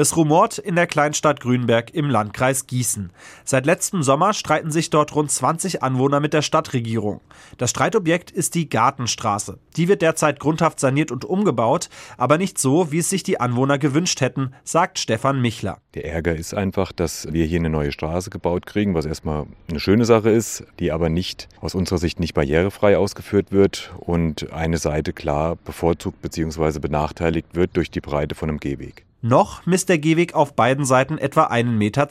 Es rumort in der Kleinstadt Grünberg im Landkreis Gießen. Seit letztem Sommer streiten sich dort rund 20 Anwohner mit der Stadtregierung. Das Streitobjekt ist die Gartenstraße. Die wird derzeit grundhaft saniert und umgebaut, aber nicht so, wie es sich die Anwohner gewünscht hätten, sagt Stefan Michler. Der Ärger ist einfach, dass wir hier eine neue Straße gebaut kriegen, was erstmal eine schöne Sache ist, die aber nicht aus unserer Sicht nicht barrierefrei ausgeführt wird und eine Seite klar bevorzugt bzw. benachteiligt wird durch die Breite von einem Gehweg. Noch misst der Gehweg auf beiden Seiten etwa 1,20 Meter.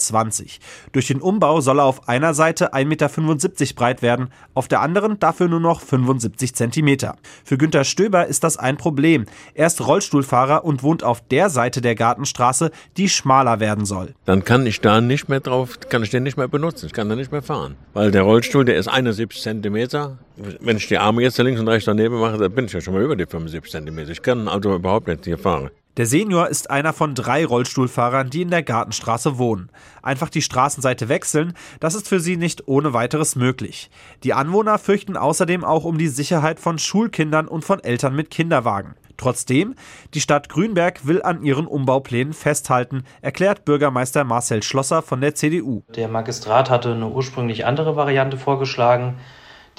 Durch den Umbau soll er auf einer Seite 1,75 Meter breit werden, auf der anderen dafür nur noch 75 Zentimeter. Für Günter Stöber ist das ein Problem. Er ist Rollstuhlfahrer und wohnt auf der Seite der Gartenstraße, die schmaler werden soll. Dann kann ich da nicht mehr drauf, kann ich den nicht mehr benutzen, ich kann da nicht mehr fahren. Weil der Rollstuhl, der ist 71 Zentimeter. Wenn ich die Arme jetzt links und rechts daneben mache, dann bin ich ja schon mal über die 75 Zentimeter. Ich kann also überhaupt nicht hier fahren. Der Senior ist einer von drei Rollstuhlfahrern, die in der Gartenstraße wohnen. Einfach die Straßenseite wechseln, das ist für sie nicht ohne weiteres möglich. Die Anwohner fürchten außerdem auch um die Sicherheit von Schulkindern und von Eltern mit Kinderwagen. Trotzdem, die Stadt Grünberg will an ihren Umbauplänen festhalten, erklärt Bürgermeister Marcel Schlosser von der CDU. Der Magistrat hatte eine ursprünglich andere Variante vorgeschlagen,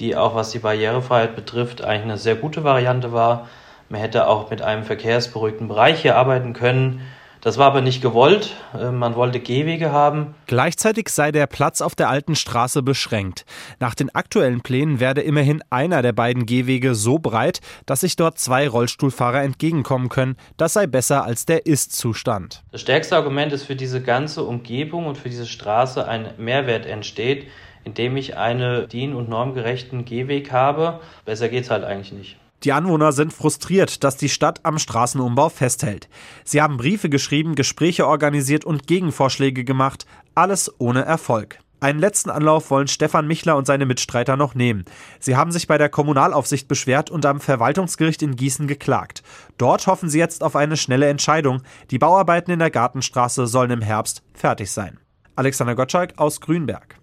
die auch was die Barrierefreiheit betrifft eigentlich eine sehr gute Variante war. Man hätte auch mit einem verkehrsberuhigten Bereich hier arbeiten können. Das war aber nicht gewollt. Äh, man wollte Gehwege haben. Gleichzeitig sei der Platz auf der alten Straße beschränkt. Nach den aktuellen Plänen werde immerhin einer der beiden Gehwege so breit, dass sich dort zwei Rollstuhlfahrer entgegenkommen können. Das sei besser als der Ist-Zustand. Das stärkste Argument ist für diese ganze Umgebung und für diese Straße ein Mehrwert entsteht, indem ich einen dien- und normgerechten Gehweg habe. Besser geht's halt eigentlich nicht. Die Anwohner sind frustriert, dass die Stadt am Straßenumbau festhält. Sie haben Briefe geschrieben, Gespräche organisiert und Gegenvorschläge gemacht, alles ohne Erfolg. Einen letzten Anlauf wollen Stefan Michler und seine Mitstreiter noch nehmen. Sie haben sich bei der Kommunalaufsicht beschwert und am Verwaltungsgericht in Gießen geklagt. Dort hoffen sie jetzt auf eine schnelle Entscheidung. Die Bauarbeiten in der Gartenstraße sollen im Herbst fertig sein. Alexander Gottschalk aus Grünberg.